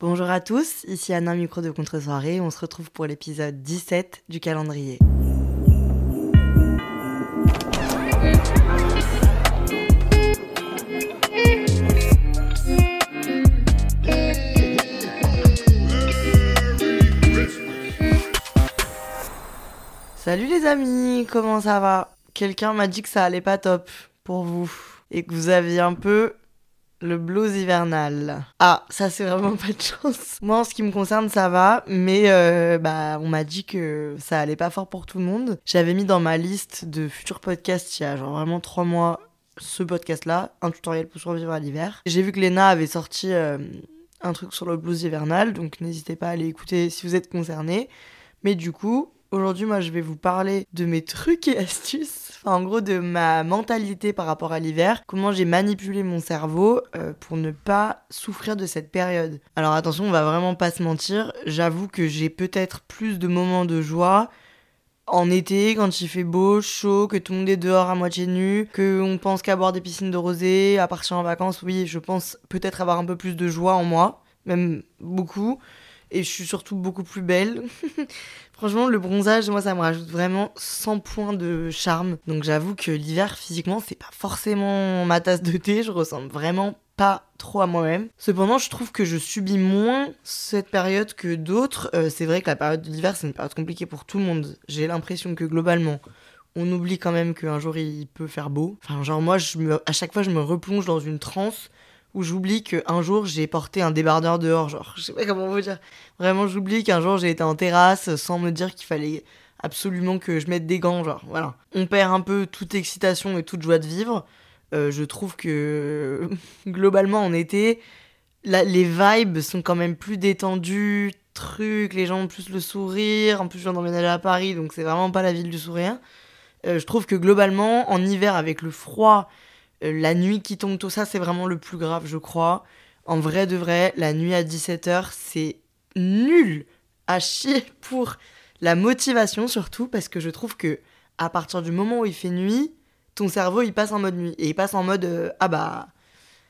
Bonjour à tous, ici Anna Micro de Contre-soirée. On se retrouve pour l'épisode 17 du calendrier. Salut les amis, comment ça va? Quelqu'un m'a dit que ça allait pas top pour vous et que vous aviez un peu le blues hivernal. Ah, ça c'est vraiment pas de chance. Moi en ce qui me concerne ça va, mais euh, bah on m'a dit que ça allait pas fort pour tout le monde. J'avais mis dans ma liste de futurs podcasts il y a genre vraiment trois mois ce podcast-là, un tutoriel pour survivre à l'hiver. J'ai vu que Lena avait sorti euh, un truc sur le blues hivernal, donc n'hésitez pas à aller écouter si vous êtes concerné. Mais du coup, Aujourd'hui, moi, je vais vous parler de mes trucs et astuces, en gros, de ma mentalité par rapport à l'hiver, comment j'ai manipulé mon cerveau euh, pour ne pas souffrir de cette période. Alors attention, on va vraiment pas se mentir, j'avoue que j'ai peut-être plus de moments de joie en été, quand il fait beau, chaud, que tout le monde est dehors à moitié nu, qu'on pense qu'à boire des piscines de rosée, à partir en vacances, oui, je pense peut-être avoir un peu plus de joie en moi, même beaucoup. Et je suis surtout beaucoup plus belle. Franchement, le bronzage, moi, ça me rajoute vraiment 100 points de charme. Donc j'avoue que l'hiver, physiquement, c'est pas forcément ma tasse de thé. Je ressemble vraiment pas trop à moi-même. Cependant, je trouve que je subis moins cette période que d'autres. Euh, c'est vrai que la période de l'hiver, c'est une période compliquée pour tout le monde. J'ai l'impression que globalement, on oublie quand même qu'un jour il peut faire beau. Enfin, genre moi, à chaque fois, je me replonge dans une transe où j'oublie qu'un jour j'ai porté un débardeur dehors, genre, je sais pas comment vous dire. Vraiment, j'oublie qu'un jour j'ai été en terrasse sans me dire qu'il fallait absolument que je mette des gants, genre, voilà. On perd un peu toute excitation et toute joie de vivre. Euh, je trouve que globalement en été, les vibes sont quand même plus détendues, trucs, les gens ont plus le sourire. En plus, je viens d'emménager à Paris, donc c'est vraiment pas la ville du sourire. Euh, je trouve que globalement, en hiver, avec le froid, la nuit qui tombe, tout ça, c'est vraiment le plus grave, je crois. En vrai de vrai, la nuit à 17h, c'est nul à chier pour la motivation surtout parce que je trouve que à partir du moment où il fait nuit, ton cerveau il passe en mode nuit et il passe en mode euh, ah bah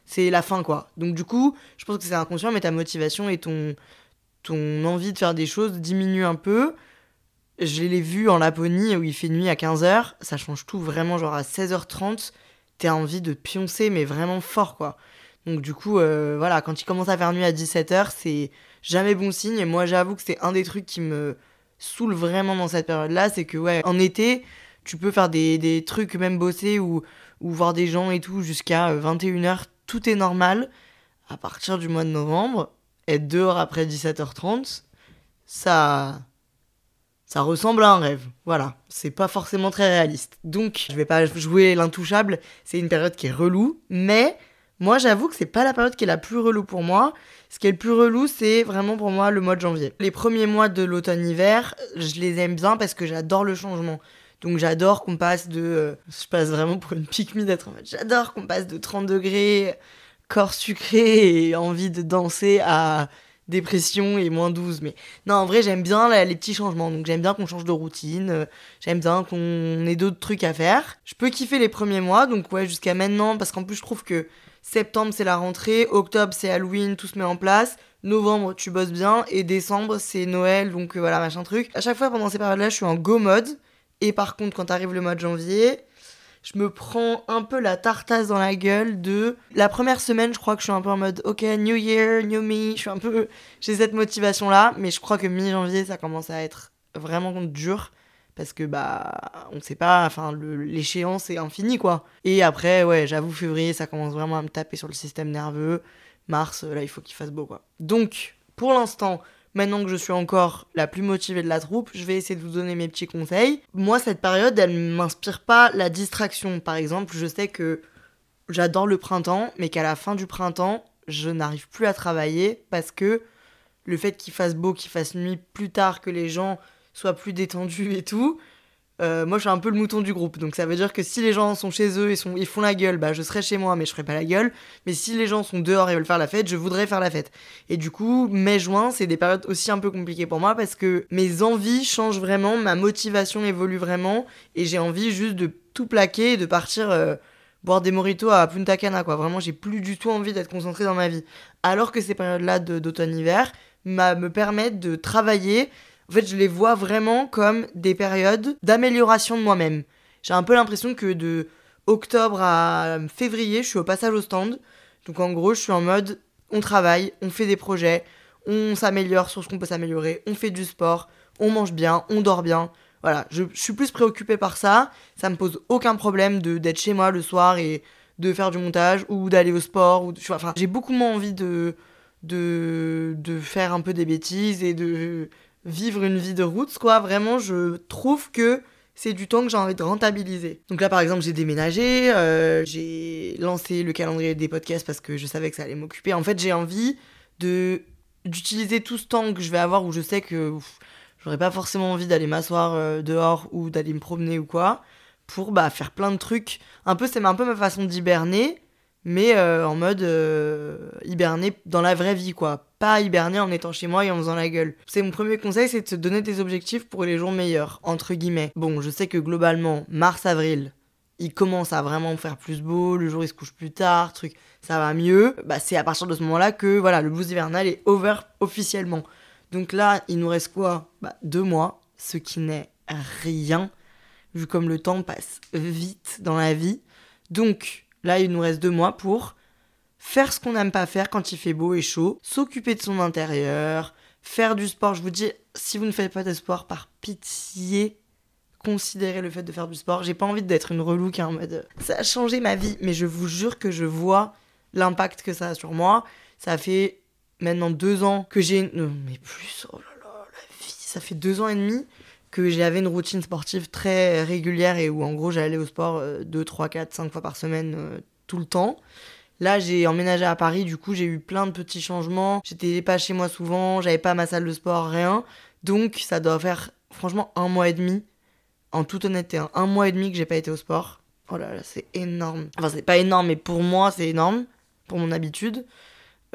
c'est la fin quoi. Donc du coup, je pense que c'est inconscient mais ta motivation et ton ton envie de faire des choses diminue un peu. Je l'ai vu en Laponie où il fait nuit à 15h, ça change tout vraiment genre à 16h30 t'as envie de pioncer, mais vraiment fort, quoi. Donc du coup, euh, voilà, quand il commence à faire nuit à 17h, c'est jamais bon signe. Et moi, j'avoue que c'est un des trucs qui me saoule vraiment dans cette période-là, c'est que, ouais, en été, tu peux faire des, trucs, même bosser ou, ou voir des gens et tout, jusqu'à 21h, euh, tout est normal. À partir du mois de novembre, être dehors après 17h30, ça ça ressemble à un rêve. Voilà, c'est pas forcément très réaliste. Donc, je vais pas jouer l'intouchable, c'est une période qui est relou, mais moi j'avoue que c'est pas la période qui est la plus relou pour moi. Ce qui est le plus relou, c'est vraiment pour moi le mois de janvier. Les premiers mois de l'automne-hiver, je les aime bien parce que j'adore le changement. Donc j'adore qu'on passe de... Euh, je passe vraiment pour une pique d'être en fait. J'adore qu'on passe de 30 degrés, corps sucré et envie de danser à dépression et moins 12. Mais non, en vrai, j'aime bien les petits changements. Donc, j'aime bien qu'on change de routine. euh, j'aime bien qu'on ait d'autres trucs à faire. Je peux kiffer les premiers mois, donc ouais, jusqu'à maintenant, parce qu'en plus, je trouve que septembre, c'est la rentrée. Octobre, c'est Halloween, tout se met en place. Novembre, tu bosses bien. Et décembre, c'est Noël, donc euh, voilà, machin truc. À chaque fois, pendant ces périodes-là, je suis en go mode. Et par contre, quand arrive le mois de janvier, je me prends un peu la tartasse dans la gueule de la première semaine je crois que je suis un peu en mode ok new year new me je suis un peu j'ai cette motivation là mais je crois que mi janvier ça commence à être vraiment dur parce que bah on sait pas enfin l'échéance est infinie quoi. Et après ouais j'avoue février ça commence vraiment à me taper sur le système nerveux. Mars là il faut qu'il fasse beau quoi. Donc pour l'instant Maintenant que je suis encore la plus motivée de la troupe, je vais essayer de vous donner mes petits conseils. Moi, cette période, elle m'inspire pas la distraction. Par exemple, je sais que j'adore le printemps, mais qu'à la fin du printemps, je n'arrive plus à travailler parce que le fait qu'il fasse beau, qu'il fasse nuit plus tard, que les gens soient plus détendus et tout, euh, moi je suis un peu le mouton du groupe. Donc ça veut dire que si les gens sont chez eux et sont, ils font la gueule, bah je serai chez moi mais je ferai pas la gueule. Mais si les gens sont dehors et veulent faire la fête, je voudrais faire la fête. Et du coup, mai-juin, c'est des périodes aussi un peu compliquées pour moi parce que mes envies changent vraiment, ma motivation évolue vraiment et j'ai envie juste de tout plaquer et de partir euh, boire des moritos à Punta Cana quoi. Vraiment, j'ai plus du tout envie d'être concentrée dans ma vie. Alors que ces périodes-là d'automne-hiver me permettent de travailler en fait, je les vois vraiment comme des périodes d'amélioration de moi-même. J'ai un peu l'impression que de octobre à février, je suis au passage au stand. Donc en gros, je suis en mode on travaille, on fait des projets, on s'améliore sur ce qu'on peut s'améliorer, on fait du sport, on mange bien, on dort bien. Voilà, je, suis plus préoccupée par ça. Ça me pose aucun problème de d'être chez moi le soir et de faire du montage ou d'aller au sport. Ou enfin, j'ai beaucoup moins envie de, de, de faire un peu des bêtises et de vivre une vie de route, quoi. Vraiment, je trouve que c'est du temps que j'ai envie de rentabiliser. Donc là, par exemple, j'ai déménagé, euh, j'ai lancé le calendrier des podcasts parce que je savais que ça allait m'occuper. En fait, j'ai envie de d'utiliser tout ce temps que je vais avoir où je sais que j'aurais pas forcément envie d'aller m'asseoir euh, dehors ou d'aller me promener ou quoi pour bah, faire plein de trucs. Un peu, c'est un peu ma façon d'hiberner mais euh, en mode euh, hiberner dans la vraie vie, quoi. Pas hiberner en étant chez moi et en faisant la gueule. C'est mon premier conseil, c'est de se donner des objectifs pour les jours meilleurs, entre guillemets. Bon, je sais que globalement, mars-avril, il commence à vraiment faire plus beau, le jour il se couche plus tard, truc, ça va mieux. Bah, c'est à partir de ce moment-là que voilà, le blues hivernal est over officiellement. Donc là, il nous reste quoi? Bah, deux mois, ce qui n'est rien, vu comme le temps passe vite dans la vie. Donc, Là, il nous reste deux mois pour faire ce qu'on n'aime pas faire quand il fait beau et chaud, s'occuper de son intérieur, faire du sport. Je vous dis, si vous ne faites pas de sport, par pitié, considérez le fait de faire du sport. J'ai pas envie d'être une relou qui est en mode ça a changé ma vie, mais je vous jure que je vois l'impact que ça a sur moi. Ça fait maintenant deux ans que j'ai. Non, mais plus, oh là là, la vie, ça fait deux ans et demi que j'avais une routine sportive très régulière et où en gros j'allais au sport 2, 3, 4, 5 fois par semaine euh, tout le temps. Là, j'ai emménagé à Paris, du coup, j'ai eu plein de petits changements. J'étais pas chez moi souvent, j'avais pas ma salle de sport, rien. Donc, ça doit faire franchement un mois et demi, en toute honnêteté, hein, un mois et demi que j'ai pas été au sport. Oh là là, c'est énorme. Enfin, c'est pas énorme, mais pour moi, c'est énorme, pour mon habitude.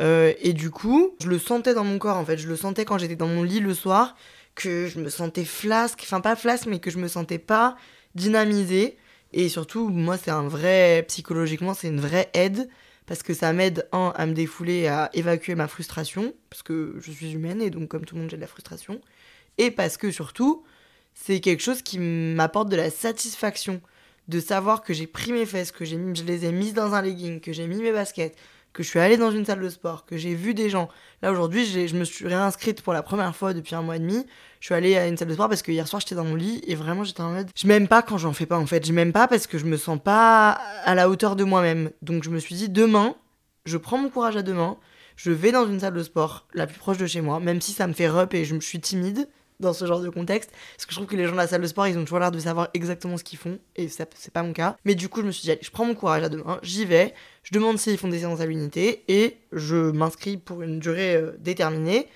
Euh, et du coup, je le sentais dans mon corps, en fait. Je le sentais quand j'étais dans mon lit le soir que je me sentais flasque, enfin pas flasque, mais que je me sentais pas dynamisée. Et surtout, moi, c'est un vrai, psychologiquement, c'est une vraie aide, parce que ça m'aide, un, à me défouler, à évacuer ma frustration, parce que je suis humaine, et donc comme tout le monde, j'ai de la frustration. Et parce que surtout, c'est quelque chose qui m'apporte de la satisfaction de savoir que j'ai pris mes fesses, que j'ai je les ai mises dans un legging, que j'ai mis mes baskets, que je suis allée dans une salle de sport, que j'ai vu des gens. Là aujourd'hui, je me suis réinscrite pour la première fois depuis un mois et demi. Je suis allée à une salle de sport parce que hier soir j'étais dans mon lit et vraiment j'étais en mode. Je m'aime pas quand j'en fais pas en fait. Je m'aime pas parce que je me sens pas à la hauteur de moi-même. Donc je me suis dit demain, je prends mon courage à demain. Je vais dans une salle de sport la plus proche de chez moi, même si ça me fait rep et je me suis timide dans ce genre de contexte. Parce que je trouve que les gens de la salle de sport, ils ont toujours l'air de savoir exactement ce qu'ils font. Et c'est pas mon cas. Mais du coup, je me suis dit, allez, je prends mon courage à demain, j'y vais. Je demande s'ils font des séances à l'unité. Et je m'inscris pour une durée euh, déterminée.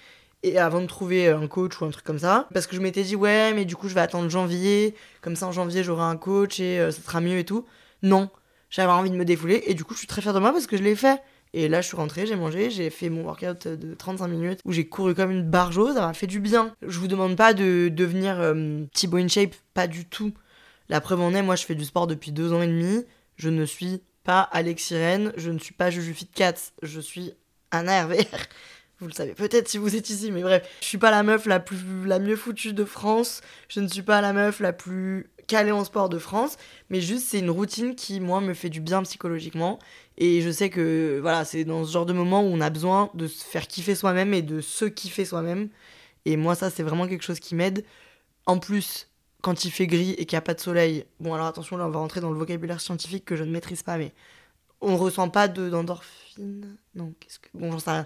Et avant de trouver un coach ou un truc comme ça. Parce que je m'étais dit, ouais, mais du coup, je vais attendre janvier. Comme ça, en janvier, j'aurai un coach et euh, ça sera mieux et tout. Non. J'avais envie de me défouler. Et du coup, je suis très fière de moi parce que je l'ai fait. Et là, je suis rentrée, j'ai mangé, j'ai fait mon workout de 35 minutes où j'ai couru comme une barjose, ça m'a fait du bien. Je vous demande pas de devenir euh, Thibaut in shape, pas du tout. La preuve en est, moi, je fais du sport depuis deux ans et demi. Je ne suis pas Alex Sirène, je ne suis pas Juju Fit Cats, je suis un RVR. Vous le savez peut-être si vous êtes ici, mais bref, je suis pas la meuf la plus la mieux foutue de France. Je ne suis pas la meuf la plus calée en sport de France, mais juste c'est une routine qui moi me fait du bien psychologiquement et je sais que voilà, c'est dans ce genre de moment où on a besoin de se faire kiffer soi-même et de se kiffer soi-même. Et moi, ça, c'est vraiment quelque chose qui m'aide. En plus, quand il fait gris et qu'il n'y a pas de soleil, bon, alors attention, là, on va rentrer dans le vocabulaire scientifique que je ne maîtrise pas, mais on ne ressent pas d'endorphines. non, qu'est-ce que. Bon, j'en.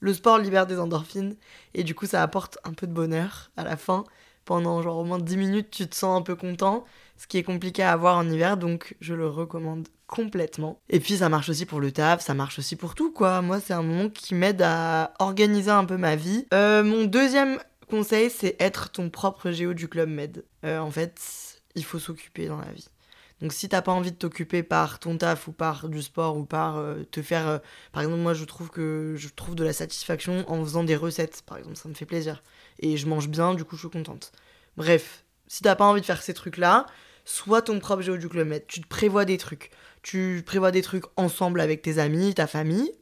Le sport libère des endorphines et du coup, ça apporte un peu de bonheur à la fin. Pendant genre au moins 10 minutes, tu te sens un peu content. ce qui est compliqué à avoir en hiver, donc je le recommande complètement. Et puis ça marche aussi pour le taf, ça marche aussi pour tout quoi. Moi c'est un moment qui m'aide à organiser un peu ma vie. Euh, mon deuxième conseil c'est être ton propre géo du club med. Euh, en fait il faut s'occuper dans la vie. Donc si t'as pas envie de t'occuper par ton taf ou par du sport ou par euh, te faire... par exemple moi je trouve que je trouve de la satisfaction en faisant des recettes par exemple, ça me fait plaisir. Et je mange bien, du coup je suis contente. Bref, si t'as pas envie de faire ces trucs là, sois ton propre géo du club med. Tu te prévois des trucs. Tu prévois des trucs ensemble avec tes amis, ta famille,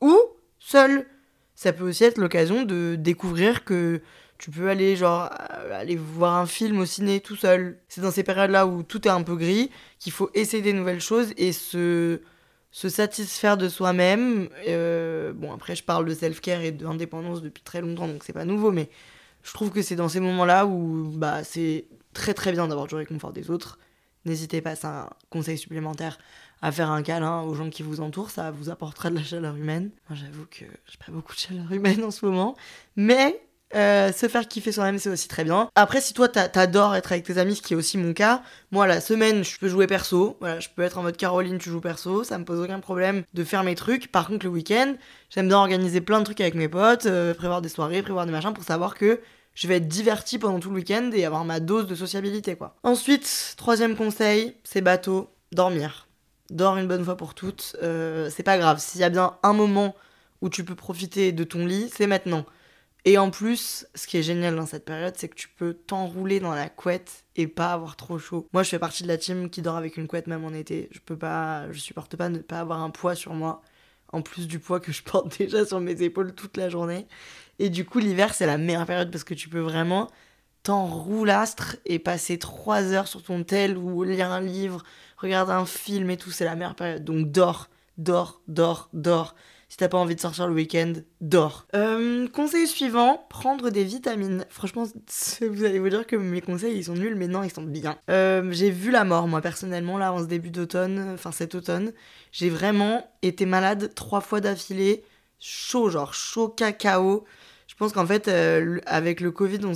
ou seul. Ça peut aussi être l'occasion de découvrir que tu peux aller genre euh, aller voir un film au ciné tout seul. C'est dans ces périodes-là où tout est un peu gris qu'il faut essayer des nouvelles choses et se satisfaire de soi-même. Euh, bon après je parle de self-care et d'indépendance depuis très longtemps donc c'est pas nouveau mais je trouve que c'est dans ces moments-là où bah c'est très très bien d'avoir du réconfort des autres. N'hésitez pas, c'est un conseil supplémentaire à faire un câlin aux gens qui vous entourent, ça vous apportera de la chaleur humaine. Moi, j'avoue que j'ai pas beaucoup de chaleur humaine en ce moment, mais euh, se faire kiffer soi-même, c'est aussi très bien. Après, si toi t'a- t'adores être avec tes amis, ce qui est aussi mon cas, moi la semaine, je peux jouer perso. Voilà, je peux être en mode Caroline, tu joues perso, ça me pose aucun problème de faire mes trucs. Par contre, le week-end, j'aime bien organiser plein de trucs avec mes potes, euh, prévoir des soirées, prévoir des machins pour savoir que je vais être diverti pendant tout le week-end et avoir ma dose de sociabilité, quoi. Ensuite, troisième conseil, c'est bateau, dormir. Dors une bonne fois pour toutes. Euh, c'est pas grave. S'il y a bien un moment où tu peux profiter de ton lit, c'est maintenant. Et en plus, ce qui est génial dans cette période, c'est que tu peux t'enrouler dans la couette et pas avoir trop chaud. Moi, je fais partie de la team qui dort avec une couette même en été. Je peux pas, je supporte pas ne pas avoir un poids sur moi, en plus du poids que je porte déjà sur mes épaules toute la journée. Et du coup, l'hiver, c'est la meilleure période parce que tu peux vraiment t'enroulastre et passer trois heures sur ton tel ou lire un livre, regarder un film et tout. C'est la meilleure période. Donc dors, dors, dors, dors. Si t'as pas envie de sortir le week-end, dors. Euh, conseil suivant, prendre des vitamines. Franchement, vous allez vous dire que mes conseils ils sont nuls, mais non, ils sont bien. Euh, j'ai vu la mort, moi personnellement, là, en ce début d'automne, enfin cet automne. J'ai vraiment été malade trois fois d'affilée. Chaud, genre chaud cacao. Pense qu'en fait, euh, avec le Covid, on,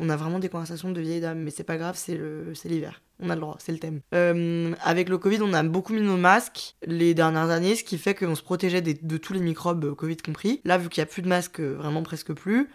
on a vraiment des conversations de vieilles dames, mais c'est pas grave, c'est l'hiver. On a le droit, c'est le thème. Euh, avec le Covid, on a beaucoup mis nos masques les dernières années, ce qui fait qu'on se protégeait de tous les microbes, euh, Covid compris. Là, vu qu'il n'y a plus de masques, vraiment presque plus,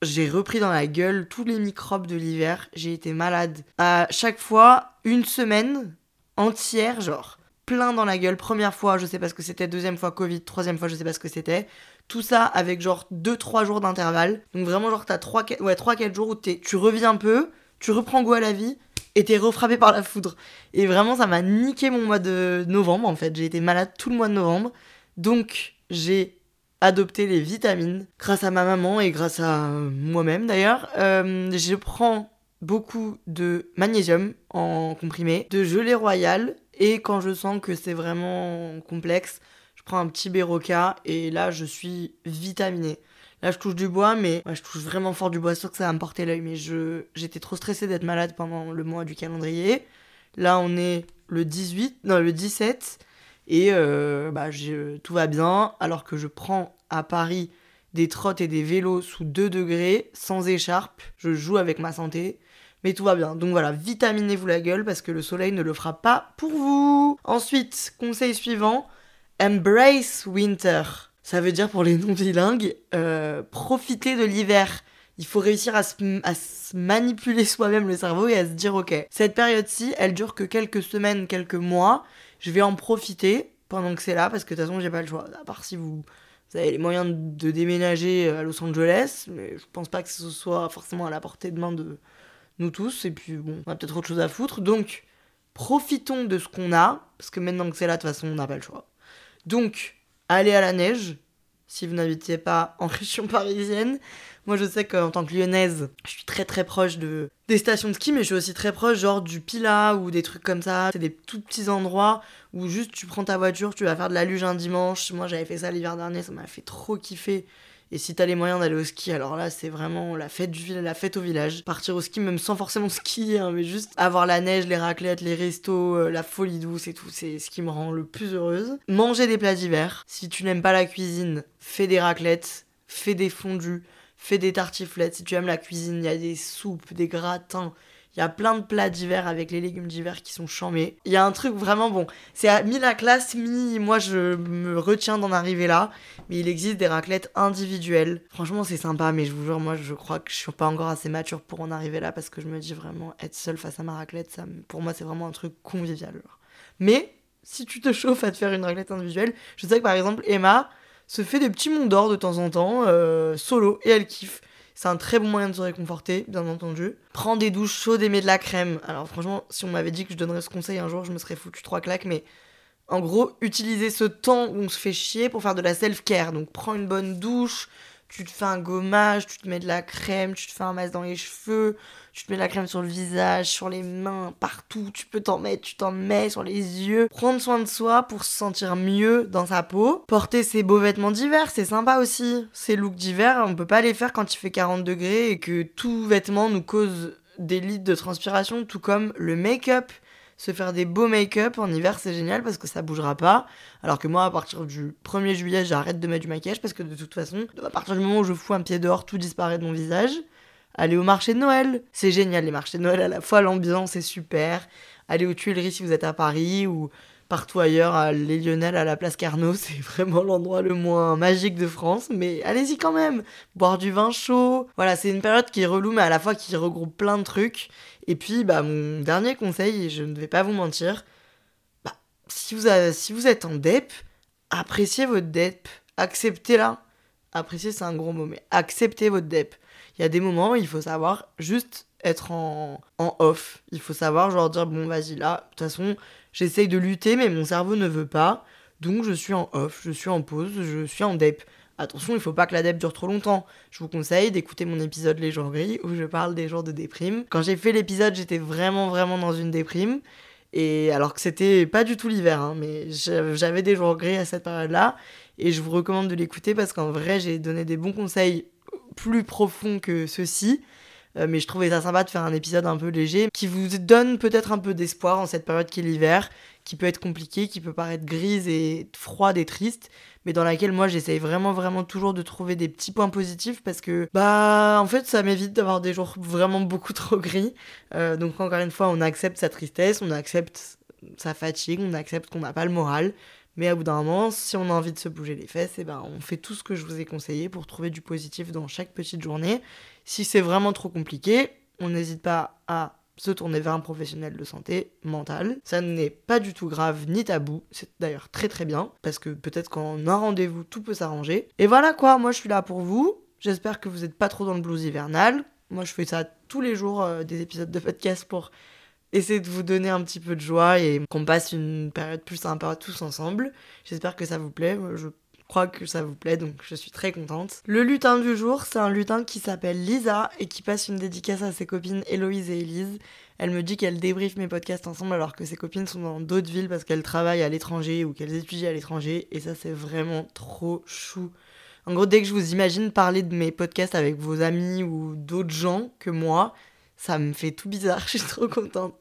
j'ai repris dans la gueule tous les microbes de l'hiver. J'ai été malade. À chaque fois, une semaine entière, genre, plein dans la gueule. Première fois, je sais pas ce que c'était. Deuxième fois, Covid. Troisième fois, je sais pas ce que c'était. Tout ça avec genre 2-3 jours d'intervalle. Donc vraiment, genre, t'as 3-4 ouais, 3-4 jours où tu reviens un peu, tu reprends goût à la vie et t'es refrappé par la foudre. Et vraiment, ça m'a niqué mon mois de novembre en fait. J'ai été malade tout le mois de novembre. Donc, j'ai adopté les vitamines grâce à ma maman et grâce à moi-même d'ailleurs. Euh, je prends beaucoup de magnésium en comprimé, de gelée royale et quand je sens que c'est vraiment complexe, je prends un petit Béroca et là je suis vitaminée. Là je touche du bois mais je touche vraiment fort du bois, sûr que ça va me porter l'œil mais je j'étais trop stressée d'être malade pendant le mois du calendrier. Là on est le 18, non le 17 et euh, bah, tout va bien alors que je prends à Paris des trottes et des vélos sous 2 degrés, sans écharpe. Je joue avec ma santé, mais tout va bien. Donc voilà, vitaminez-vous la gueule parce que le soleil ne le fera pas pour vous. Ensuite, conseil suivant, embrace winter. Ça veut dire pour les non-bilingues, euh, profiter de l'hiver. Il faut réussir à se, manipuler soi-même le cerveau et à se dire ok, cette période-ci, elle dure que quelques semaines, quelques mois. Je vais en profiter pendant que c'est là parce que de toute façon, j'ai pas le choix. À part si vous, avez les moyens de déménager à Los Angeles, mais je pense pas que ce soit forcément à la portée de main de nous tous. Et puis bon, on a peut-être autre chose à foutre. Donc, profitons de ce qu'on a, parce que maintenant que c'est là, de toute façon, on n'a pas le choix. Donc, allez à la neige, si vous n'habitiez pas en région parisienne. Moi, je sais qu'en tant que lyonnaise, je suis très très proche de des stations de ski, mais je suis aussi très proche, genre du Pila ou des trucs comme ça. C'est des tout petits endroits où juste tu prends ta voiture, tu vas faire de la luge un dimanche. Moi, j'avais fait ça l'hiver dernier, ça m'a fait trop kiffer. Et si t'as les moyens d'aller au ski, alors là, c'est vraiment la fête du village, la fête au village. Partir au ski, même sans forcément skier, hein, mais juste avoir la neige, les raclettes, les restos, euh, la folie douce et tout, c'est ce qui me rend le plus heureuse. Manger des plats d'hiver. Si tu n'aimes pas la cuisine, fais des raclettes, fais des fondus, fais des tartiflettes. Si tu aimes la cuisine, il y a des soupes, des gratins, Il y a plein de plats d'hiver avec les légumes d'hiver qui sont chamés. Il y a un truc vraiment bon. C'est à mi la classe, mi moi je me retiens d'en arriver là. Mais il existe des raclettes individuelles. Franchement, c'est sympa, mais je vous jure, moi je crois que je suis pas encore assez mature pour en arriver là parce que je me dis vraiment être seule face à ma raclette, ça, pour moi c'est vraiment un truc convivial. Mais si tu te chauffes à te faire une raclette individuelle, je sais que par exemple Emma se fait des petits monts d'or de temps en temps, euh, solo, et elle kiffe. C'est un très bon moyen de se réconforter, bien entendu. Prends des douches chaudes et mets de la crème. Alors franchement, si on m'avait dit que je donnerais ce conseil un jour, je me serais foutu trois claques, mais en gros, utilisez ce temps où on se fait chier pour faire de la self-care. Donc prends une bonne douche, tu te fais un gommage, tu te mets de la crème, tu te fais un masque dans les cheveux, tu te mets de la crème sur le visage, sur les mains, partout, tu peux t'en mettre, tu t'en mets sur les yeux. Prendre soin de soi pour se sentir mieux dans sa peau. Porter ses beaux vêtements d'hiver, c'est sympa aussi. Ces looks d'hiver, on peut pas les faire quand il fait 40 degrés et que tout vêtement nous cause des litres de transpiration, tout comme le make-up se faire des beaux make-up en hiver, c'est génial parce que ça bougera pas. Alors que moi, à partir du 1er juillet, j'arrête de mettre du maquillage parce que de toute façon, à partir du moment où je fous un pied dehors, tout disparaît de mon visage. Aller au marché de Noël, c'est génial les marchés de Noël à la fois, l'ambiance est super. Aller aux Tuileries si vous êtes à Paris ou partout ailleurs, à les Lionel, à la place Carnot, c'est vraiment l'endroit le moins magique de France, mais allez-y quand même. Boire du vin chaud. Voilà, c'est une période qui est relou, mais à la fois qui regroupe plein de trucs. Et puis, bah, mon dernier conseil, et je ne vais pas vous mentir, bah, si, vous êtes en DEP, appréciez votre DEP, acceptez-la. Apprécier, c'est un gros mot, mais acceptez votre DEP. Il y a des moments où il faut savoir juste être en, en off. Il faut savoir, genre, dire, bon, vas-y, là, de toute façon, j'essaye de lutter, mais mon cerveau ne veut pas. Donc, je suis en off, je suis en pause, je suis en DEP. Attention, il faut pas que la DEP dure trop longtemps. Je vous conseille d'écouter mon épisode Les jours gris où je parle des jours de déprime. Quand j'ai fait l'épisode, j'étais vraiment vraiment dans une déprime. Et alors que c'était pas du tout l'hiver, hein, mais j'avais des jours gris à cette période-là. Et je vous recommande de l'écouter parce qu'en vrai, j'ai donné des bons conseils plus profonds que ceux-ci. Euh, mais je trouvais ça sympa de faire un épisode un peu léger qui vous donne peut-être un peu d'espoir en cette période qui est l'hiver, qui peut être compliquée, qui peut paraître grise et froide et triste, mais dans laquelle moi j'essaye vraiment vraiment toujours de trouver des petits points positifs parce que bah en fait ça m'évite d'avoir des jours vraiment beaucoup trop gris. Euh, donc encore une fois on accepte sa tristesse, on accepte sa fatigue, on accepte qu'on n'a pas le moral. Mais à bout d'un moment, si on a envie de se bouger les fesses, et eh ben on fait tout ce que je vous ai conseillé pour trouver du positif dans chaque petite journée. Si c'est vraiment trop compliqué, on n'hésite pas à se tourner vers un professionnel de santé mentale. Ça n'est pas du tout grave ni tabou, c'est d'ailleurs très très bien, parce que peut-être qu'en un rendez-vous, tout peut s'arranger. Et voilà quoi, moi je suis là pour vous. J'espère que vous n'êtes pas trop dans le blues hivernal. Moi je fais ça tous les jours, euh, des épisodes de podcast pour essayer de vous donner un petit peu de joie et qu'on passe une période plus sympa tous ensemble. J'espère que ça vous plaît. Crois que ça vous plaît, donc je suis très contente. Le lutin du jour, c'est un lutin qui s'appelle Lisa et qui passe une dédicace à ses copines Héloïse et Elise. Elle me dit qu'elle débriefe mes podcasts ensemble alors que ses copines sont dans d'autres villes parce qu'elles travaillent à l'étranger ou qu'elles étudient à l'étranger et ça c'est vraiment trop chou. En gros, dès que je vous imagine parler de mes podcasts avec vos amis ou d'autres gens que moi, ça me fait tout bizarre, je suis trop contente.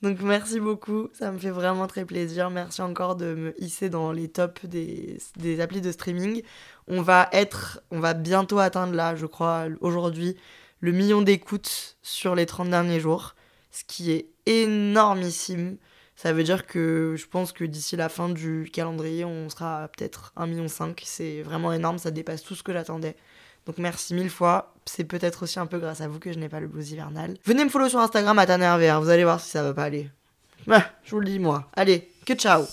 Donc merci beaucoup, ça me fait vraiment très plaisir. Merci encore de me hisser dans les tops des, des applis de streaming. On va être, on va bientôt atteindre là, je crois, aujourd'hui, le million d'écoutes sur les 30 derniers jours, ce qui est énormissime. Ça veut dire que je pense que d'ici la fin du calendrier, on sera peut-être 1,5 million. C'est vraiment énorme, ça dépasse tout ce que j'attendais. Donc merci mille fois. C'est peut-être aussi un peu grâce à vous que je n'ai pas le blues hivernal. Venez me follow sur Instagram à Tanerver, vous allez voir si ça va pas aller. je vous le dis moi. Allez, que ciao